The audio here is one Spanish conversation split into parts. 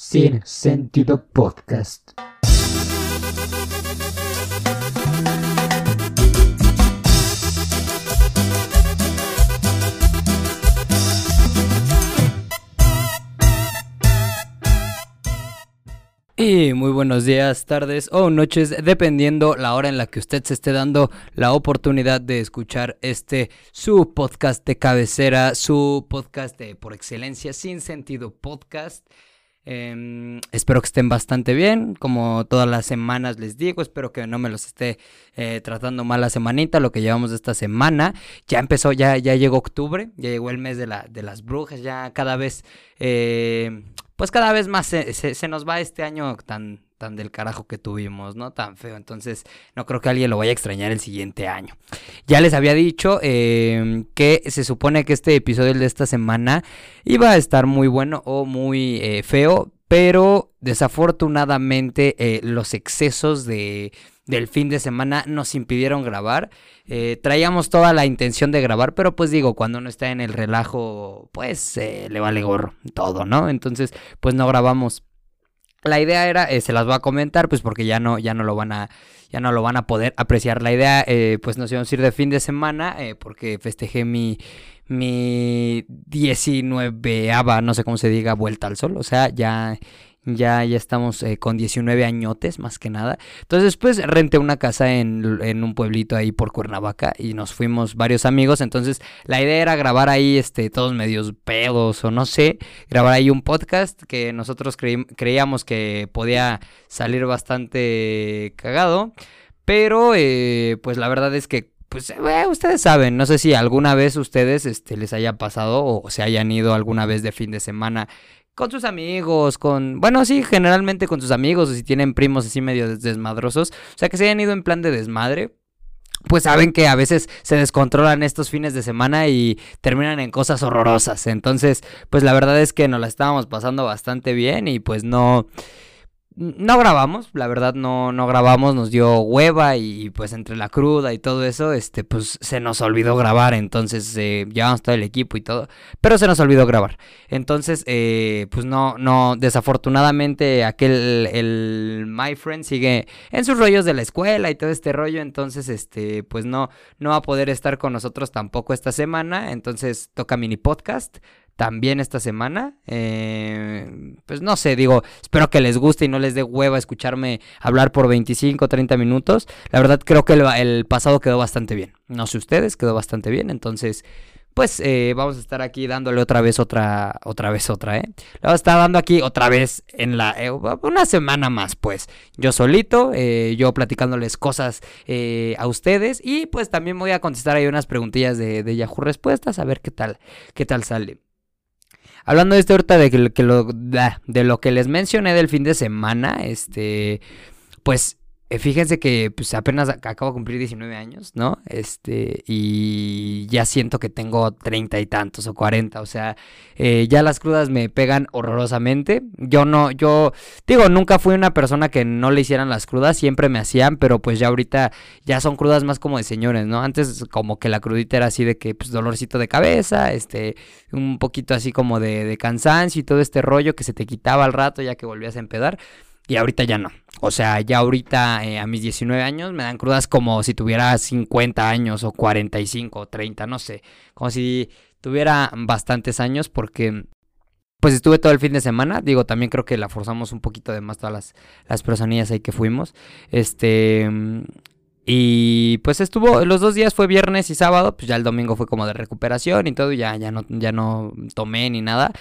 Sin Sentido Podcast. Y muy buenos días, tardes o noches, dependiendo la hora en la que usted se esté dando la oportunidad de escuchar este su podcast de cabecera, su podcast de por excelencia, sin sentido podcast. Em, espero que estén bastante bien, como todas las semanas les digo, espero que no me los esté eh, tratando mal la semanita, lo que llevamos esta semana. Ya empezó, ya, ya llegó octubre, ya llegó el mes de, la, de las brujas, ya cada vez eh, pues cada vez más se, nos va este año tan, tan del carajo que tuvimos, ¿no? Tan feo. Entonces, no creo que alguien lo vaya a extrañar el siguiente año. Ya les había dicho em, que se supone que este episodio de esta semana iba a estar muy bueno o muy eh, feo, pero desafortunadamente eh, los excesos de del fin de semana nos impidieron grabar. Eh, traíamos toda la intención de grabar, pero pues digo, cuando uno está en el relajo, pues le vale gorro todo, ¿no? Entonces, pues no grabamos. La idea era, eh, se las voy a comentar, pues porque ya no, ya no lo van a, ya no lo van a poder apreciar. La idea, eh, pues nos íbamos a ir de fin de semana, porque festejé mi, mi 19 no sé cómo se diga, vuelta al sol. O sea, ya ya, ya estamos eh, con 19 añotes, más que nada. Entonces, pues renté una casa en, en, un pueblito ahí por Cuernavaca y nos fuimos varios amigos. Entonces, la idea era grabar ahí, este, todos medios pedos o no sé, grabar ahí un podcast que nosotros creíamos que podía salir bastante cagado. Pero, eh, pues la verdad es que pues eh, ustedes saben, no sé si alguna vez ustedes este, les haya pasado o se hayan ido alguna vez de fin de semana con sus amigos, con, bueno, sí, generalmente con sus amigos, o si tienen primos así medio desmadrosos, o sea, que se hayan ido en plan de desmadre. Pues saben que a veces se descontrolan estos fines de semana y terminan en cosas horrorosas. Entonces, pues la verdad es que nos la estábamos pasando bastante bien y pues no, no grabamos, la verdad no, no grabamos, nos dio hueva y pues entre la cruda y todo eso, este, pues se nos olvidó grabar, entonces eh, llevamos todo el equipo y todo, pero se nos olvidó grabar. Entonces, eh, pues no, no, desafortunadamente aquel, el My Friend sigue en sus rollos de la escuela y todo este rollo, entonces, este, pues no, no va a poder estar con nosotros tampoco esta semana, entonces toca mini podcast también esta semana. Eh, pues no sé, digo, espero que les guste y no les dé hueva escucharme hablar por 25 o 30 minutos. La verdad creo que el, pasado quedó bastante bien. No sé ustedes, quedó bastante bien. Entonces, pues eh, vamos a estar aquí dándole otra vez otra, otra vez otra, ¿eh? Le vamos a estar dando aquí otra vez en la, eh, una semana más, pues. Yo solito, yo platicándoles cosas a ustedes y pues también voy a contestar ahí unas preguntillas de, de Yahoo Respuestas, a ver qué tal, qué tal sale. Hablando de esto ahorita de, que, lo, de lo que les mencioné del fin de semana, este, pues fíjense que pues apenas acabo de cumplir 19 años, ¿no? Este, y ya siento que tengo treinta y tantos o 40, o sea, eh, ya las crudas me pegan horrorosamente. Yo no, yo digo, nunca fui una persona que no le hicieran las crudas, siempre me hacían, pero pues ya ahorita ya son crudas más como de señores, ¿no? Antes como que la crudita era así de que pues dolorcito de cabeza, este, un poquito así como de, de cansancio y todo este rollo que se te quitaba al rato ya que volvías a empedar. Y ahorita ya no. O sea, ya ahorita eh, a mis 19 años me dan crudas como si tuviera 50 años o 45 o 30, no sé. Como si tuviera bastantes años porque pues estuve todo el fin de semana. Digo, también creo que la forzamos un poquito de más todas las, las personillas ahí que fuimos. Este... Y pues estuvo, los dos días fue viernes y sábado, pues ya el domingo fue como de recuperación y todo, ya, ya, no, ya no tomé ni nada.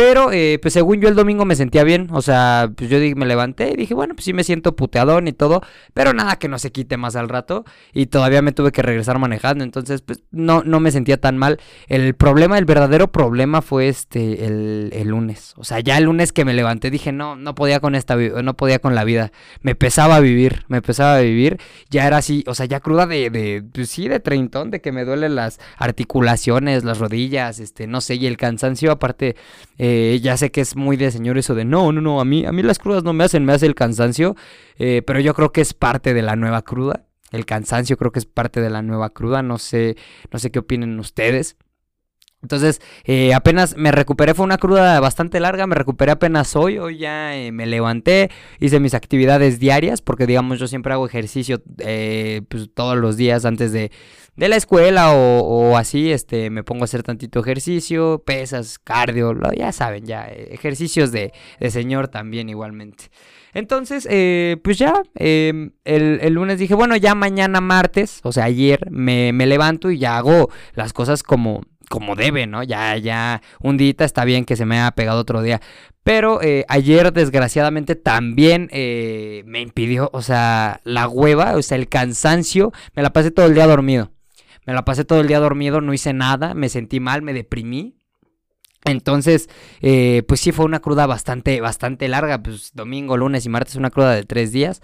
Pero, eh, pues según yo el domingo me sentía bien. O sea, pues yo me levanté y dije, bueno, pues sí me siento puteadón y todo. Pero nada que no se quite más al rato. Y todavía me tuve que regresar manejando. Entonces, pues no, no me sentía tan mal. El problema, el verdadero problema fue este, el, lunes. O sea, ya el lunes que me levanté dije, no, no podía con esta, no podía con la vida. Me pesaba vivir, me pesaba vivir. Ya era así, o sea, ya cruda de, de pues sí, de treintón, de que me duelen las articulaciones, las rodillas, este, no sé, y el cansancio aparte. Eh, ya sé que es muy de señor eso de no, no, no, a mí, a mí las crudas no me hacen, me hace el cansancio, eh, pero yo creo que es parte de la nueva cruda. El cansancio creo que es parte de la nueva cruda, no sé, no sé qué opinen ustedes. Entonces, eh, apenas me recuperé, fue una cruda bastante larga, me recuperé apenas hoy, hoy ya eh, me levanté, hice mis actividades diarias, porque digamos yo siempre hago ejercicio eh, pues, todos los días antes de, de la escuela o, así, este, me pongo a hacer tantito ejercicio, pesas, cardio, ya saben, ya, ejercicios de, de señor también igualmente. Entonces, pues ya, em, el, el, lunes dije, bueno, ya mañana martes, o sea, ayer me, me levanto y ya hago las cosas como como debe, ¿no? Ya, ya, un día está bien que se me haya pegado otro día. Pero eh, ayer, desgraciadamente, también eh, me impidió, o sea, la hueva, o sea, el cansancio. Me la pasé todo el día dormido. Me la pasé todo el día dormido, no hice nada, me sentí mal, me deprimí. Entonces, eh, pues sí, fue una cruda bastante, bastante larga. Pues domingo, lunes y martes, una cruda de tres días.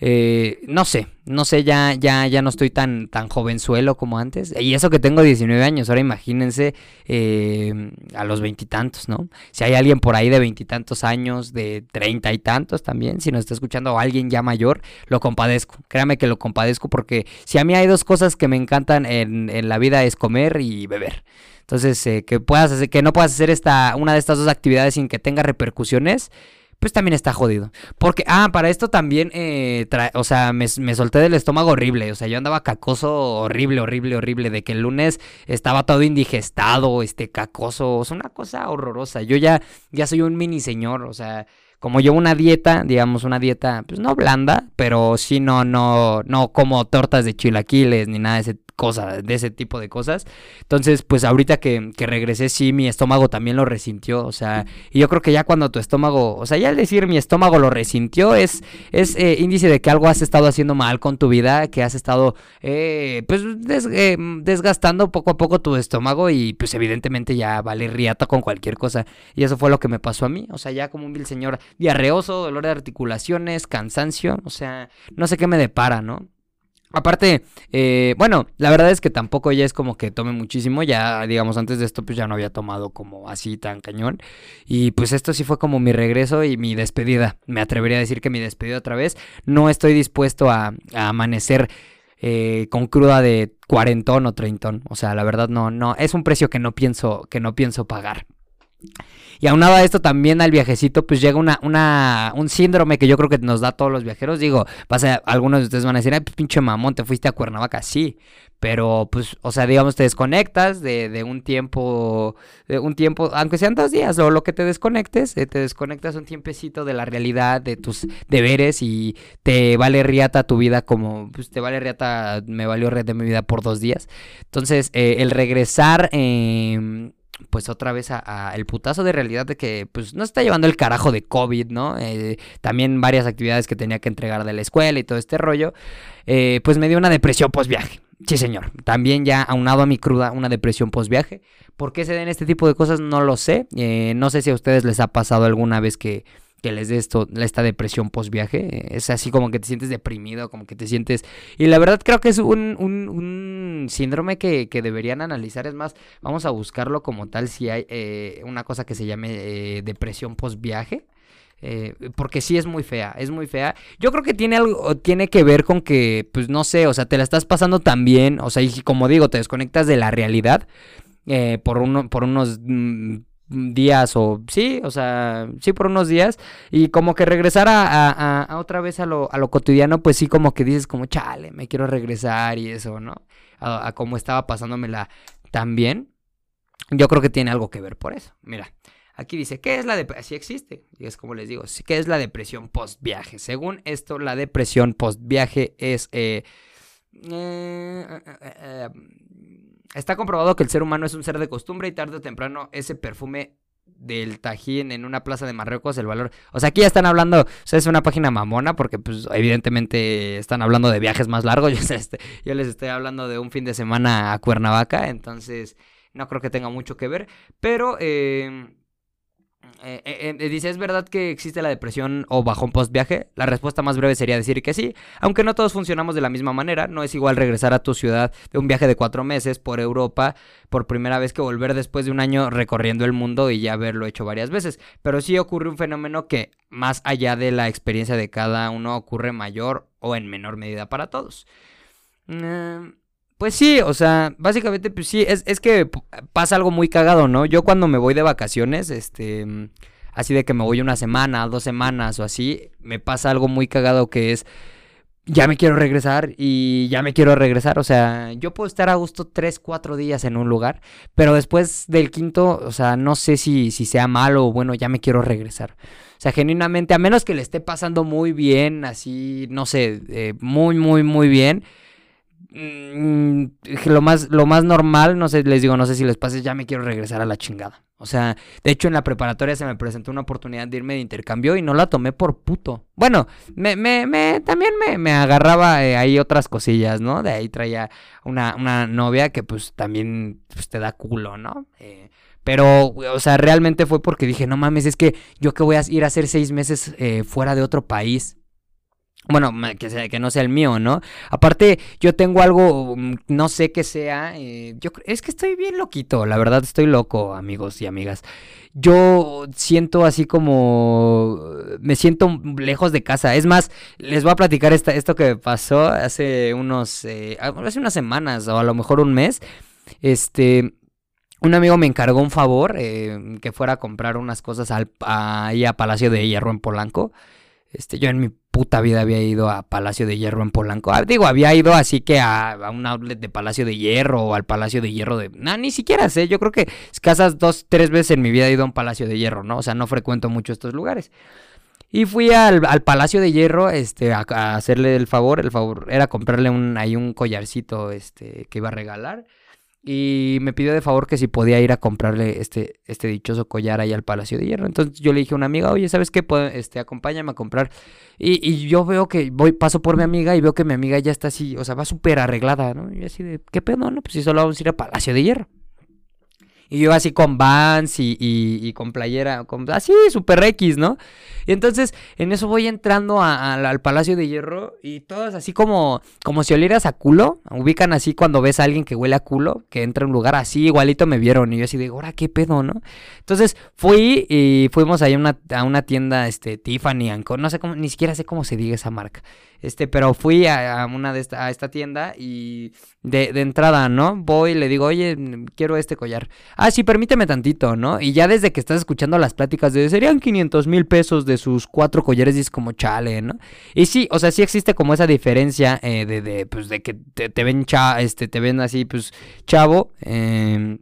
Eh, no sé, no sé, ya, ya, ya no estoy tan, tan jovenzuelo como antes. Y eso que tengo 19 años, ahora imagínense eh, a los veintitantos, ¿no? Si hay alguien por ahí de veintitantos años, de treinta y tantos también, si nos está escuchando alguien ya mayor, lo compadezco. Créame que lo compadezco porque si a mí hay dos cosas que me encantan en, en la vida es comer y beber. Entonces, eh, que puedas hacer, que no puedas hacer esta, una de estas dos actividades sin que tenga repercusiones, pues también está jodido. Porque, ah, para esto también, eh, o sea, me, solté del estómago horrible. O sea, yo andaba cacoso horrible, horrible, horrible. De que el lunes estaba todo indigestado, este, cacoso. Es una cosa horrorosa. Yo ya, ya soy un mini señor, o sea como yo una dieta, digamos una dieta, pues no blanda, pero sí no, no, no como tortas de chilaquiles ni nada de ese cosa, de ese tipo de cosas. Entonces, pues ahorita que, que, regresé, sí, mi estómago también lo resintió. O sea, y yo creo que ya cuando tu estómago, o sea, ya al decir mi estómago lo resintió, es, es eh, índice de que algo has estado haciendo mal con tu vida, que has estado, eh, pues, eh, desgastando poco a poco tu estómago y pues evidentemente ya vale riata con cualquier cosa. Y eso fue lo que me pasó a mí. O sea, ya como un vil señor diarreoso, dolor de articulaciones, cansancio, o sea, no sé qué me depara, ¿no? Aparte, eh, bueno, la verdad es que tampoco ya es como que tome muchísimo, ya digamos antes de esto pues ya no había tomado como así tan cañón. Y pues esto sí fue como mi regreso y mi despedida, me atrevería a decir que mi despedida otra vez, no estoy dispuesto a, amanecer eh, con cruda de cuarentón o treintón, o sea, la verdad no, no, es un precio que no pienso, que no pienso pagar. Y aunado a esto también al viajecito, pues llega una, una, un síndrome que yo creo que nos da a todos los viajeros. Digo, pasa, algunos de ustedes van a decir, ay, pues, pinche mamón, te fuiste a Cuernavaca. Sí, pero pues, o sea, digamos, te desconectas de, de un tiempo, de un tiempo, aunque sean dos días o lo que te desconectes, eh, te desconectas un tiempecito de la realidad, de tus deberes y te vale riata tu vida como, pues te vale riata, me valió red de mi vida por dos días. Entonces, eh, el regresar... Eh, pues otra vez a, el putazo de realidad de que pues no está llevando el carajo de COVID, ¿no? Eh, también varias actividades que tenía que entregar de la escuela y todo este rollo, eh, pues me dio una depresión post viaje. Sí, señor. También ya aunado a mi cruda, una depresión post viaje. ¿Por qué se den este tipo de cosas? No lo sé. Eh, no sé si a ustedes les ha pasado alguna vez que que les dé esto, esta depresión post viaje. Es así como que te sientes deprimido, como que te sientes... Y la verdad creo que es un, un, síndrome que, que, deberían analizar. Es más, vamos a buscarlo como tal si hay eh, una cosa que se llame eh, depresión post viaje. Eh, porque sí es muy fea, es muy fea. Yo creo que tiene algo, tiene que ver con que, pues no sé, o sea, te la estás pasando tan bien, o sea, y como digo, te desconectas de la realidad. por, uno, por unos mm, días o sí, o sea, sí por unos días y como que regresar a, a, otra vez a lo, a lo, cotidiano, pues sí como que dices como chale, me quiero regresar y eso, ¿no? A, cómo estaba pasándomela tan bien. Yo creo que tiene algo que ver por eso. Mira, aquí dice, ¿qué es la depresión? Sí existe, es como les digo, ¿qué es la depresión post viaje? Según esto, la depresión post viaje es... Eh, eh, eh, Está comprobado que el ser humano es un ser de costumbre y tarde o temprano ese perfume del Tajín en una plaza de Marruecos, el valor. O sea, aquí ya están hablando, o sea, es una página mamona porque, pues, evidentemente están hablando de viajes más largos. Yo, este, yo les estoy hablando de un fin de semana a Cuernavaca, entonces no creo que tenga mucho que ver. Pero, eh, eh, eh, eh, dice, ¿es verdad que existe la depresión o bajón post viaje? La respuesta más breve sería decir que sí, aunque no todos funcionamos de la misma manera. No es igual regresar a tu ciudad de un viaje de cuatro meses por Europa por primera vez que volver después de un año recorriendo el mundo y ya haberlo hecho varias veces. Pero sí ocurre un fenómeno que, más allá de la experiencia de cada uno, ocurre mayor o en menor medida para todos. Pues sí, o sea, básicamente, pues sí, es, es que pasa algo muy cagado, ¿no? Yo cuando me voy de vacaciones, este, así de que me voy una semana, dos semanas o así, me pasa algo muy cagado que es, ya me quiero regresar y ya me quiero regresar, o sea, yo puedo estar a gusto tres, cuatro días en un lugar, pero después del quinto, o sea, no sé si, si sea malo o bueno, ya me quiero regresar. O sea, genuinamente, a menos que le esté pasando muy bien, así, no sé, eh, muy, muy, muy bien. Mm, lo más, lo más normal, no sé, les digo, no sé si les pasa, ya me quiero regresar a la chingada. O sea, de hecho en la preparatoria se me presentó una oportunidad de irme de intercambio y no la tomé por puto. Bueno, me, me, me también me, me agarraba eh, ahí otras cosillas, ¿no? De ahí traía una, una novia que pues también pues, te da culo, ¿no? Eh, pero, o sea, realmente fue porque dije, no mames, es que yo que voy a ir a hacer seis meses eh, fuera de otro país. Bueno, me- que, sea, que no sea el mío, ¿no? Aparte, yo tengo algo, mm, no sé qué sea. eh, yo es que estoy bien loquito, la verdad estoy loco, amigos y amigas. Yo siento así como, me siento lejos de casa. Es más, les voy a platicar esta, esto que pasó hace unos, eh, hace unas semanas o a lo mejor un mes. Este, un amigo me encargó un favor, eh, que fuera a comprar unas cosas ahí a Palacio de Hierro en Polanco. Este, yo en mi puta vida había ido a Palacio de Hierro en Polanco. Ah, digo, había ido así que a, a un outlet de Palacio de Hierro o al Palacio de Hierro de... No, ni siquiera sé. Yo creo que escasas dos, tres veces en mi vida he ido a un Palacio de Hierro, ¿no? O sea, no frecuento mucho estos lugares. Y fui al, al Palacio de Hierro, este, a, hacerle el favor. El favor era comprarle un, ahí un collarcito, este, que iba a regalar. Y me pidió de favor que si podía ir a comprarle este, este dichoso collar ahí al Palacio de Hierro. Entonces yo le dije a una amiga, oye, ¿sabes qué? Este, acompáñame a comprar. Y, y yo veo que voy, paso por mi amiga y veo que mi amiga ya está así, o sea, va súper arreglada, ¿no? Y así de, ¿qué pedo? No, pues si solo vamos a ir a Palacio de Hierro. Y yo así con Vans y, y- con playera, con, así, super X, ¿no? Y entonces en eso voy entrando al Palacio de Hierro y todos así como, como si olieras a culo. Ubican así cuando ves a alguien que huele a culo, que entra a un lugar así, igualito me vieron. Y yo así de, ahora qué pedo, ¿no? Entonces fui y fuimos ahí a una, a una tienda, este, Tiffany Co. No sé cómo, ni siquiera sé cómo se diga esa marca. Este, pero fui a, a una de esta, a esta tienda y de, de entrada, ¿no? Voy y le digo, oye, quiero este collar. Ah, sí, permíteme tantito, ¿no? Y ya desde que estás escuchando las pláticas de serían 500 mil pesos de sus cuatro collares, dices como chale, ¿no? Y sí, o sea, sí existe como esa diferencia eh, de, de, pues, de que te, ven cha, este, te ven así, pues, chavo, eh,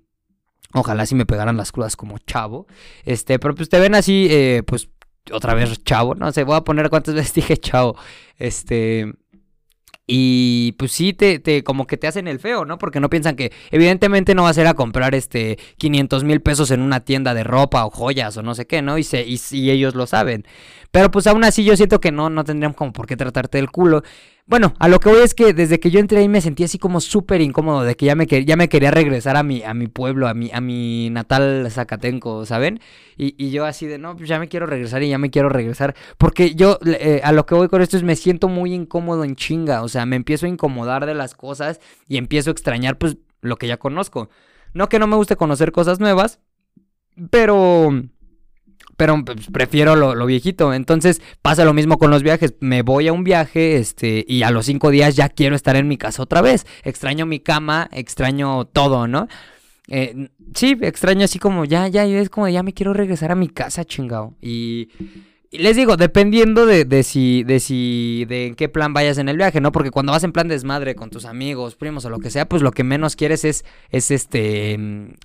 Ojalá si me pegaran las crudas como chavo. Este, pero pues te ven así, eh, pues otra vez chavo. No sé, voy a poner cuántas veces dije chavo. Este. Y pues sí, te, te, como que te hacen el feo, ¿no? Porque no piensan que, evidentemente, no vas a ir a comprar este 500 mil pesos en una tienda de ropa o joyas o no sé qué, ¿no? Y, se, y, y ellos lo saben. Pero pues aún así yo siento que no, no tendrían como por qué tratarte del culo. Bueno, a lo que voy es que desde que yo entré ahí me sentí así como súper incómodo, de que ya me, ya me quería regresar a mi, pueblo, a mi, a mi natal Zacatenco, ¿saben? Y, y yo así de, no, pues ya me quiero regresar y ya me quiero regresar. Porque yo eh, a lo que voy con esto es me siento muy incómodo en chinga, o sea, me empiezo a incomodar de las cosas y empiezo a extrañar pues lo que ya conozco. No que no me guste conocer cosas nuevas, pero pero pues, prefiero lo, viejito. Entonces pasa lo mismo con los viajes. Me voy a un viaje, este, y a los cinco días ya quiero estar en mi casa otra vez. Extraño mi cama, extraño todo, ¿no? Eh, sí, extraño así como ya, ya, es como ya me quiero regresar a mi casa, chingado. Y, les digo, dependiendo de, de si, de si, de en qué plan vayas en el viaje, ¿no? Porque cuando vas en plan desmadre con tus amigos, primos o lo que sea, pues lo que menos quieres es, es este,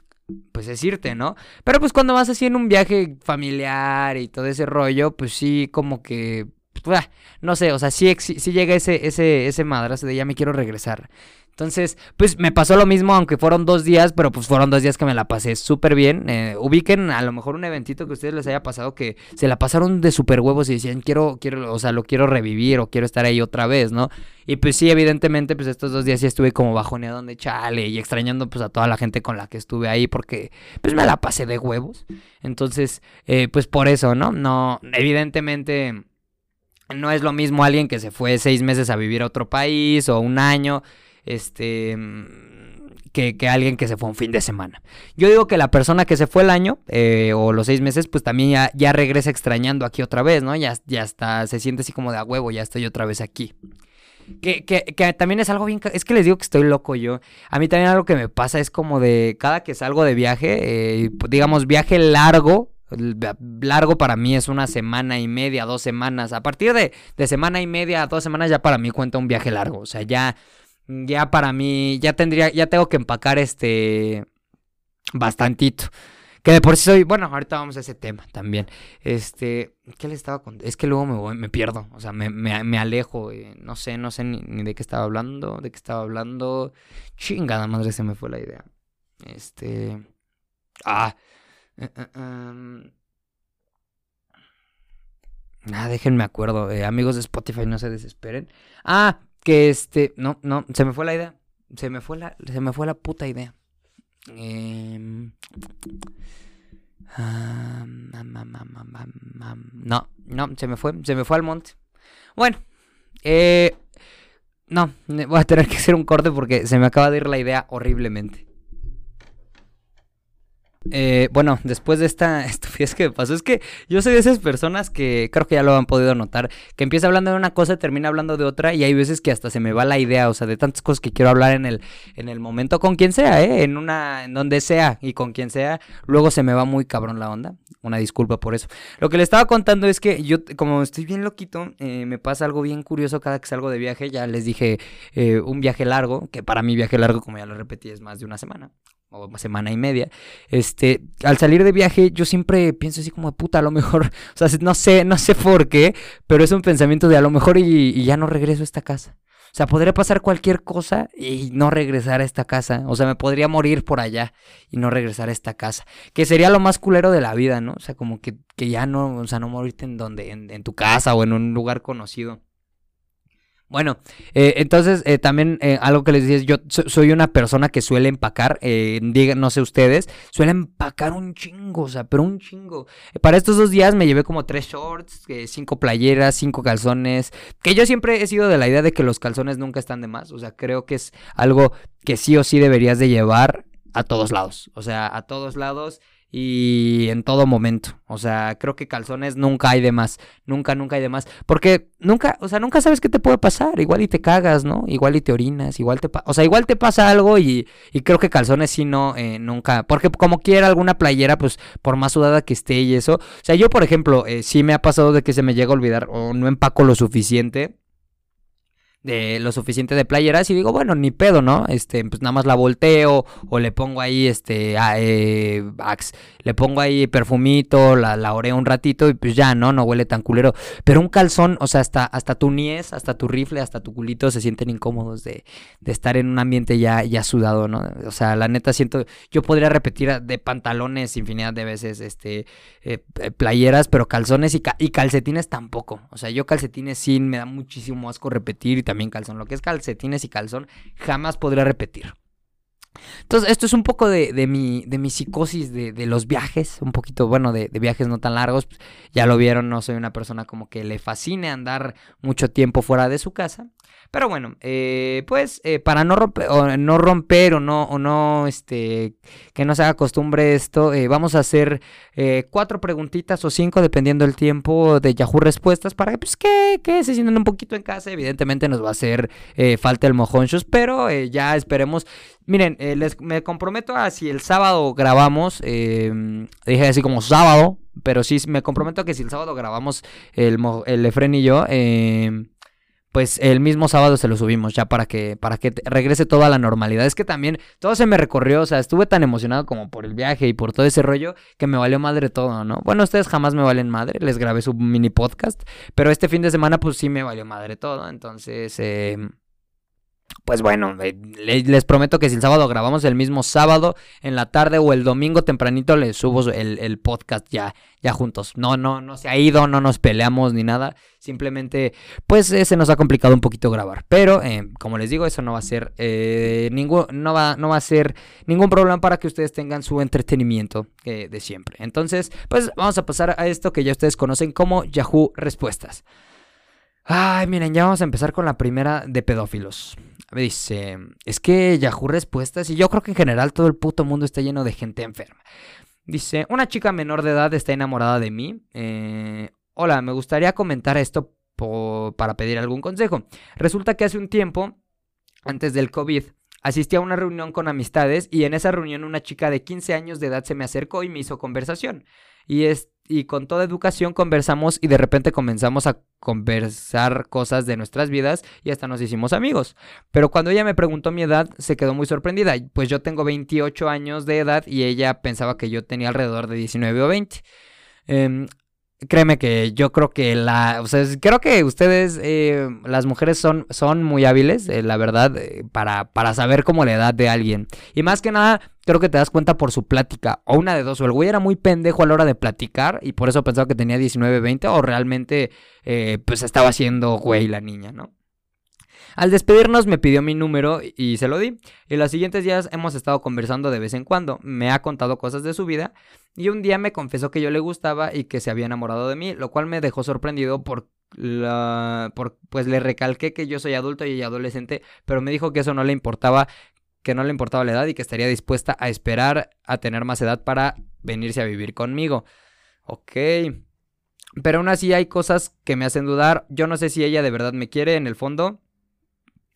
pues es irte, ¿no? Pero pues cuando vas así en un viaje familiar y todo ese rollo, pues sí, como que, pues, no sé, o sea, sí, sí llega ese, ese, ese madrazo de ya me quiero regresar. Entonces, pues me pasó lo mismo, aunque fueron dos días, pero pues fueron dos días que me la pasé súper bien. Eh, ubiquen a lo mejor un eventito que a ustedes les haya pasado que se la pasaron de súper huevos y decían, quiero, quiero, o sea, lo quiero revivir o quiero estar ahí otra vez, ¿no? Y pues sí, evidentemente, pues estos dos días sí estuve como bajoneado de chale y extrañando pues a toda la gente con la que estuve ahí porque pues me la pasé de huevos. Entonces, eh, pues por eso, ¿no? No, evidentemente no es lo mismo alguien que se fue seis meses a vivir a otro país o un año, este, que, que alguien que se fue un fin de semana. Yo digo que la persona que se fue el año eh, o los seis meses, pues también ya, ya regresa extrañando aquí otra vez, ¿no? Ya, ya está, se siente así como de a huevo, ya estoy otra vez aquí. Que, que, que también es algo bien... Es que les digo que estoy loco yo. A mí también algo que me pasa es como de cada que salgo de viaje, eh, digamos viaje largo, largo para mí es una semana y media, dos semanas. A partir de, de semana y media, dos semanas ya para mí cuenta un viaje largo. O sea, ya, ya para mí, ya tendría, ya tengo que empacar este bastantito. Que de por sí soy, bueno, ahorita vamos a ese tema también. Este, ¿qué le estaba contando? Es que luego me voy, me pierdo, o sea, me, me, alejo, eh, no sé, no sé ni, de qué estaba hablando, de qué estaba hablando. Chingada madre, se me fue la idea. Este, ah, uh, ah, déjenme acuerdo, eh, amigos de Spotify, no se desesperen. Ah, que este, no, no, se me fue la idea, se me fue la, se me fue la puta idea. Eh, no, no, se me fue, se me fue al monte. Bueno, eh, no, voy a tener que hacer un corte porque se me acaba de ir la idea horriblemente. Eh, bueno, después de esta estupidez que me pasó, es que yo soy de esas personas que creo que ya lo han podido notar, que empieza hablando de una cosa termina hablando de otra, y hay veces que hasta se me va la idea, o sea, de tantas cosas que quiero hablar en el, en el momento, con quien sea, ¿eh? En una, en donde sea y con quien sea, luego se me va muy cabrón la onda. Una disculpa por eso. Lo que le estaba contando es que yo, como estoy bien loquito, eh, me pasa algo bien curioso cada que salgo de viaje. Ya les dije un viaje largo, que para mí viaje largo, como ya lo repetí, es más de una semana o semana y media, este, al salir de viaje yo siempre pienso así como, puta, a lo mejor, o sea, no sé, no sé por qué, pero es un pensamiento de a lo mejor y, ya no regreso a esta casa. O sea, podría pasar cualquier cosa y no regresar a esta casa. O sea, me podría morir por allá y no regresar a esta casa. Que sería lo más culero de la vida, ¿no? O sea, como que, que ya no, o sea, no morirte en donde, en tu casa o en un lugar conocido. Bueno, eh, entonces eh, también eh, algo que les decía es, yo soy una persona que suele empacar, digan, no sé ustedes, suele empacar un chingo, o sea, pero un chingo. Para estos dos días me llevé como tres shorts, cinco playeras, cinco calzones, que yo siempre he sido de la idea de que los calzones nunca están de más, o sea, creo que es algo que sí o sí deberías de llevar a todos lados, o sea, a todos lados y en todo momento. O sea, creo que calzones nunca hay de más. Nunca, nunca hay de más. Porque nunca, o sea, nunca sabes qué te puede pasar. Igual y te cagas, ¿no? Igual y te orinas, igual te O sea, igual te pasa algo y, y creo que calzones sí no, eh, nunca. Porque como quiera alguna playera, pues por más sudada que esté y eso. O sea, yo, por ejemplo, eh, sí me ha pasado de que se me llega a olvidar o no empaco lo suficiente de lo suficiente de playeras y digo, bueno, ni pedo, ¿no? Este, pues nada más la volteo o le pongo ahí, este, eh, le pongo ahí perfumito, la, la oreo un ratito y pues ya, ¿no? No huele tan culero. Pero un calzón, o sea, hasta, hasta tu niez, hasta tu rifle, hasta tu culito se sienten incómodos de, de estar en un ambiente ya, ya sudado, ¿no? O sea, la neta siento, yo podría repetir de pantalones infinidad de veces, este, eh, playeras, pero calzones y, y calcetines tampoco. O sea, yo calcetines sí me da muchísimo asco repetir y también calzón. Lo que es calcetines y calzón jamás podría repetir. Entonces, esto es un poco de, mi, de mi psicosis de, los viajes, un poquito, bueno, de, viajes no tan largos. Ya lo vieron, no soy una persona como que le fascine andar mucho tiempo fuera de su casa. Pero bueno, eh, pues eh, para no romper, o no romper o no, o no, este, que no se haga costumbre esto, eh, vamos a hacer cuatro preguntitas o cinco, dependiendo del tiempo de Yahoo Respuestas, para pues, que, que se sientan un poquito en casa. Evidentemente nos va a hacer falta el mojonchos, pero ya esperemos. Miren, les, me comprometo a si el sábado grabamos, dije así como sábado, pero sí me comprometo a que si el sábado grabamos el, el Efren y yo, eh, pues el mismo sábado se lo subimos ya para que para que regrese toda la normalidad. Es que también todo se me recorrió, o sea, estuve tan emocionado como por el viaje y por todo ese rollo que me valió madre todo, ¿no? Bueno, ustedes jamás me valen madre, les grabé su mini podcast, pero este fin de semana pues sí me valió madre todo, entonces eh, pues bueno, eh, les prometo que si el sábado grabamos el mismo sábado en la tarde o el domingo tempranito les subo el, podcast ya, ya juntos. No, no, no se ha ido, no nos peleamos ni nada. Simplemente, pues eh, se nos ha complicado un poquito grabar. Pero, eh, como les digo, eso no va a ser ningún, no va, no va a ser ningún problema para que ustedes tengan su entretenimiento de siempre. Entonces, pues vamos a pasar a esto que ya ustedes conocen como Yahoo Respuestas. Ay, miren, ya vamos a empezar con la primera de pedófilos. Me dice, es que Yahoo Respuestas, y yo creo que en general todo el puto mundo está lleno de gente enferma. Dice, una chica menor de edad está enamorada de mí. Eh, hola, me gustaría comentar esto para pedir algún consejo. Resulta que hace un tiempo, antes del COVID, asistí a una reunión con amistades y en esa reunión una chica de 15 años de edad se me acercó y me hizo conversación. Y, es, y con toda educación conversamos y de repente comenzamos a conversar cosas de nuestras vidas y hasta nos hicimos amigos. Pero cuando ella me preguntó mi edad, se quedó muy sorprendida, pues yo tengo 28 años de edad y ella pensaba que yo tenía alrededor de 19 o 20. Créeme que yo creo que la, o sea, creo que ustedes, eh, las mujeres son, son muy hábiles, eh, la verdad, eh, para, para saber cómo la edad de alguien. Y más que nada, creo que te das cuenta por su plática, o una de dos, o el güey era muy pendejo a la hora de platicar y por eso pensaba que tenía 19, 20, o realmente, pues estaba haciendo güey la niña, ¿no? Al despedirnos me pidió mi número y se lo di. Y los siguientes días hemos estado conversando de vez en cuando. Me ha contado cosas de su vida y un día me confesó que yo le gustaba y que se había enamorado de mí, lo cual me dejó sorprendido por la por pues le recalqué que yo soy adulto y adolescente, pero me dijo que eso no le importaba, que no le importaba la edad y que estaría dispuesta a esperar a tener más edad para venirse a vivir conmigo. Ok. Pero aún así hay cosas que me hacen dudar. Yo no sé si ella de verdad me quiere en el fondo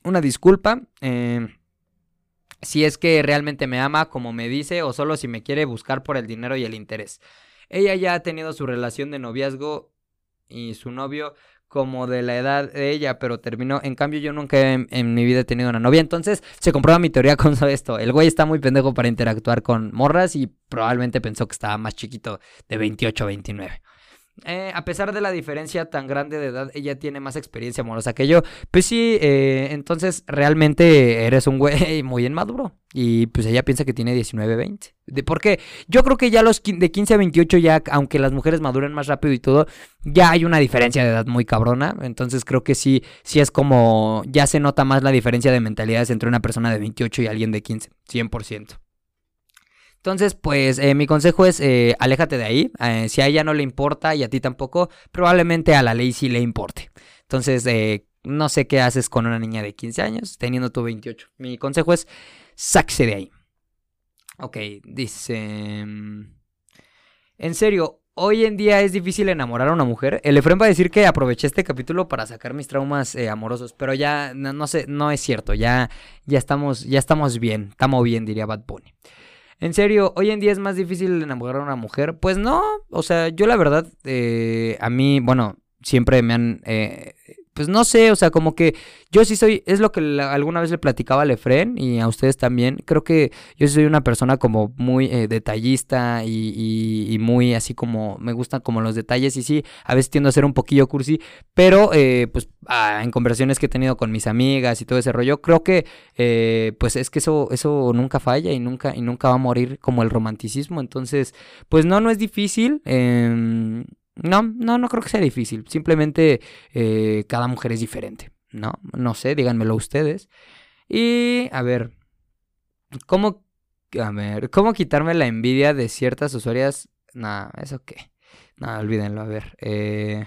una disculpa. Eh, si es que realmente me ama como me dice o solo si me quiere buscar por el dinero y el interés. Ella ya ha tenido su relación de noviazgo y su novio como de la edad de ella, pero terminó. En cambio, yo nunca en, mi vida he tenido una novia. Entonces, se comprueba mi teoría con esto. El güey está muy pendejo para interactuar con morras y probablemente pensó que estaba más chiquito de 28 o 29. Eh, a pesar de la diferencia tan grande de edad, ella tiene más experiencia amorosa que yo. Pues sí, eh, entonces realmente eres un güey muy inmaduro. Y pues ella piensa que tiene 19, 20. De, porque yo creo que ya los de 15 a 28 ya, aunque las mujeres maduren más rápido y todo, ya hay una diferencia de edad muy cabrona. Entonces creo que sí, sí es como, ya se nota más la diferencia de mentalidades entre una persona de 28 y alguien de 15, 100%. Entonces, pues eh, mi consejo es eh, aléjate de ahí. Eh, si a ella no le importa y a ti tampoco, probablemente a la ley sí le importe. Entonces, no sé qué haces con una niña de 15 años teniendo tu 28. Mi consejo es sáquese de ahí. Ok, dice... Mm, en serio, hoy en día es difícil enamorar a una mujer. El Efren va a decir que aproveché este capítulo para sacar mis traumas amorosos, pero ya no, sé, no es cierto. Ya, ya estamos, ya estamos bien, estamos bien, diría Bad Bunny. En serio, hoy en día es más difícil enamorar a una mujer. Pues no, o sea, yo la verdad, eh, a mí, bueno, siempre me han eh, pues no sé, o sea, como que yo sí soy, es lo que alguna vez le platicaba a Lefren y a ustedes también, creo que yo soy una persona como muy eh, detallista y, muy así como, me gustan como los detalles y sí, a veces tiendo a ser un poquillo cursi, pero eh, pues en conversaciones que he tenido con mis amigas y todo ese rollo, creo que eh, pues es que eso, eso nunca falla y nunca, y nunca va a morir como el romanticismo, entonces, pues no, no es difícil. No, no, no creo que sea difícil. Simplemente eh, cada mujer es diferente, ¿no? No sé, díganmelo ustedes. Y, a ver, ¿cómo, a ver, ¿cómo quitarme la envidia de ciertas usuarias? Nada, ¿eso qué? Nada, olvídenlo, a ver. Eh...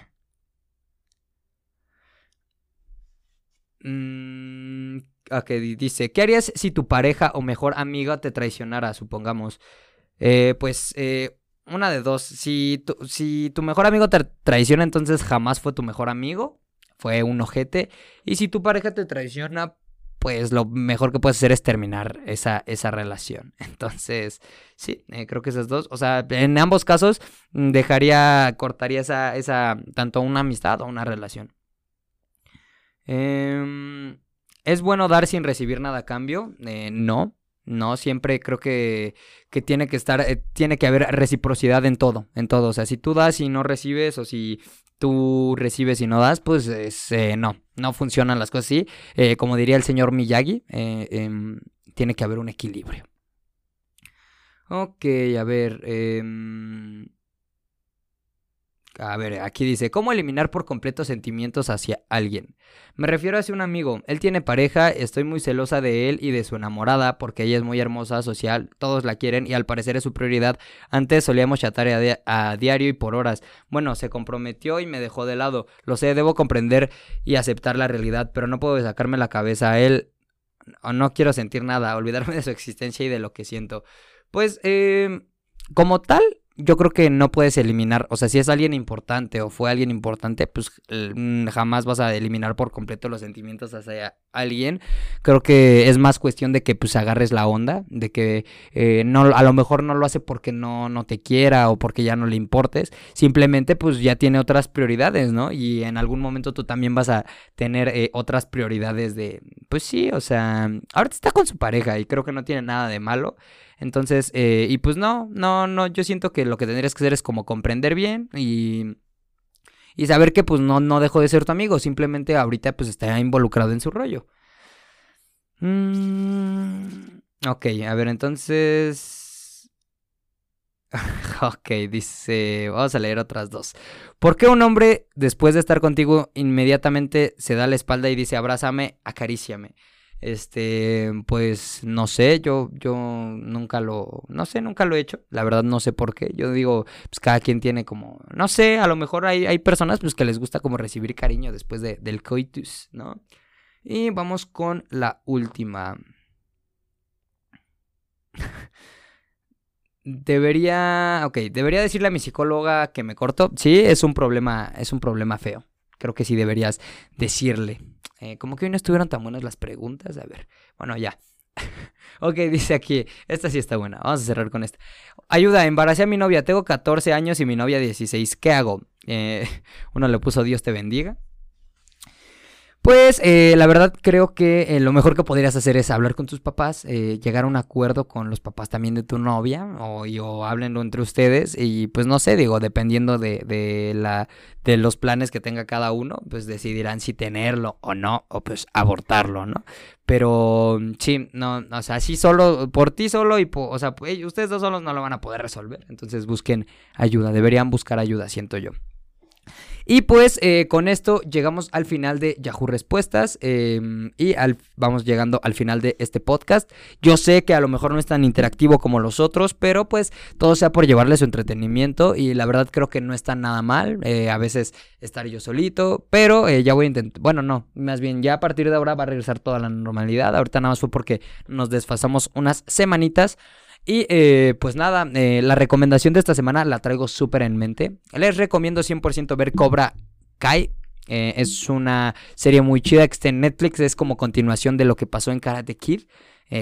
Mm, ok, dice, ¿qué harías si tu pareja o mejor amiga te traicionara, supongamos? Eh, pues eh, una de dos. Si tu, si tu mejor amigo te traiciona, entonces jamás fue tu mejor amigo. Fue un ojete. Y si tu pareja te traiciona, pues lo mejor que puedes hacer es terminar esa, esa relación. Entonces, sí, eh, creo que esas dos. O sea, en ambos casos mm, dejaría, cortaría esa, esa, tanto una amistad o una relación. Em, ¿Es bueno dar sin recibir nada a cambio? Eh, no. No, siempre creo que, que tiene que estar, eh, tiene que haber reciprocidad en todo, en todo. O sea, si tú das y no recibes, o si tú recibes y no das, pues eh, no, no funcionan las cosas así. Eh, como diría el señor Miyagi, em, tiene que haber un equilibrio. Ok, a ver. A ver, aquí dice, ¿cómo eliminar por completo sentimientos hacia alguien? Me refiero hacia un amigo. Él tiene pareja, estoy muy celosa de él y de su enamorada porque ella es muy hermosa, social, todos la quieren y al parecer es su prioridad. Antes solíamos chatar a, diario y por horas. Bueno, se comprometió y me dejó de lado. Lo sé, debo comprender y aceptar la realidad, pero no puedo sacarme la cabeza a él. No quiero sentir nada, olvidarme de su existencia y de lo que siento. Pues, eh, como tal, yo creo que no puedes eliminar, o sea, si es alguien importante o fue alguien importante, pues mm, jamás vas a eliminar por completo los sentimientos hacia alguien. Creo que es más cuestión de que pues agarres la onda, de que eh, no, a lo mejor no lo hace porque no, no te quiera o porque ya no le importes, simplemente pues ya tiene otras prioridades, ¿no? Y en algún momento tú también vas a tener eh, otras prioridades de, pues sí, o sea, ahorita está con su pareja y creo que no tiene nada de malo. Entonces, eh, y pues no, no, no, yo siento que lo que tendrías que hacer es como comprender bien y, y saber que pues no, no dejó de ser tu amigo, simplemente ahorita pues está involucrado en su rollo. Mm, ok, a ver, entonces... ok, dice, vamos a leer otras dos. ¿Por qué un hombre después de estar contigo inmediatamente se da la espalda y dice abrázame, acaríciame? Este, pues no sé, yo, yo nunca lo, no sé, nunca lo he hecho. La verdad no sé por qué. Yo digo, pues cada quien tiene como, no sé, a lo mejor hay, hay personas pues que les gusta como recibir cariño después de, del coitus, ¿no? Y vamos con la última. debería, ok, debería decirle a mi psicóloga que me corto. Sí, es un problema, es un problema feo. Creo que sí deberías decirle. Eh, como que hoy no estuvieron tan buenas las preguntas. A ver, bueno, ya. ok, dice aquí, esta sí está buena. Vamos a cerrar con esta. Ayuda, embaracé a mi novia. Tengo 14 años y mi novia 16. ¿Qué hago? Eh, uno le puso Dios te bendiga. Pues eh, la verdad creo que eh, lo mejor que podrías hacer es hablar con tus papás, eh, llegar a un acuerdo con los papás también de tu novia o, y, o háblenlo entre ustedes y pues no sé, digo, dependiendo de, de, la, de los planes que tenga cada uno, pues decidirán si tenerlo o no o pues abortarlo, ¿no? Pero sí, no, o sea, sí solo, por ti solo y, o sea, ustedes dos solos no lo van a poder resolver, entonces busquen ayuda, deberían buscar ayuda, siento yo. Y pues eh, con esto llegamos al final de Yahoo Respuestas em, y vamos llegando al final de este podcast. Yo sé que a lo mejor no es tan interactivo como los otros, pero pues todo sea por llevarle su entretenimiento y la verdad creo que no está nada mal. Eh, a veces estar yo solito, pero eh, ya voy a intentar, bueno no, más bien ya a partir de ahora va a regresar toda la normalidad. Ahorita nada más fue porque nos desfasamos unas semanitas. Y eh, pues nada, eh, la recomendación de esta semana la traigo súper en mente. Les recomiendo 100% ver Cobra Kai. Eh, es una serie muy chida que está en Netflix. Es como continuación de lo que pasó en Karate Kid.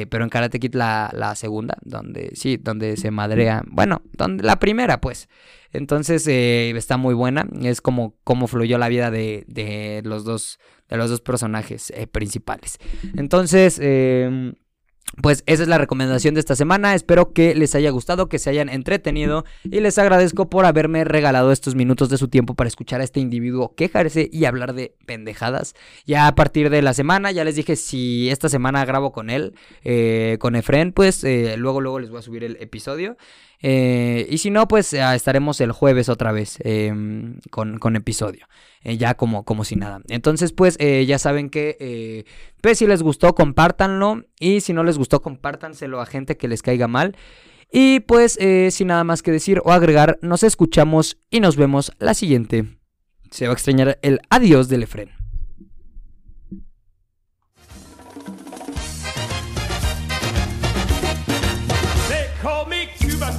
pero en Karate Kid la, la, segunda, donde sí, donde se madrea. Bueno, donde, la primera, pues. Entonces está muy buena. Es como cómo fluyó la vida de, de los dos. De los dos personajes principales. Entonces. Pues esa es la recomendación de esta semana. Espero que les haya gustado, que se hayan entretenido y les agradezco por haberme regalado estos minutos de su tiempo para escuchar a este individuo quejarse y hablar de pendejadas. Ya a partir de la semana, ya les dije si esta semana grabo con él, eh, con Efren, pues eh, luego luego les voy a subir el episodio. Eh, y si no, pues estaremos el jueves otra vez em, con, con, episodio. ya como, como si nada. Entonces, pues ya saben que pues si les gustó, compártanlo. Y si no les gustó, compártanselo a gente que les caiga mal. Y pues, eh, sin nada más que decir o agregar, nos escuchamos y nos vemos la siguiente. Se va a extrañar el adiós del Efren.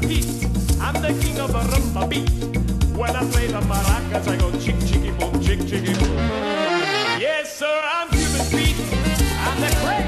peace. I'm the king of a rumba beat. When I play the maracas, I go chick chicky boom, chick chicky boom. Yes, sir, I'm Cuban Pete. I'm the crazy.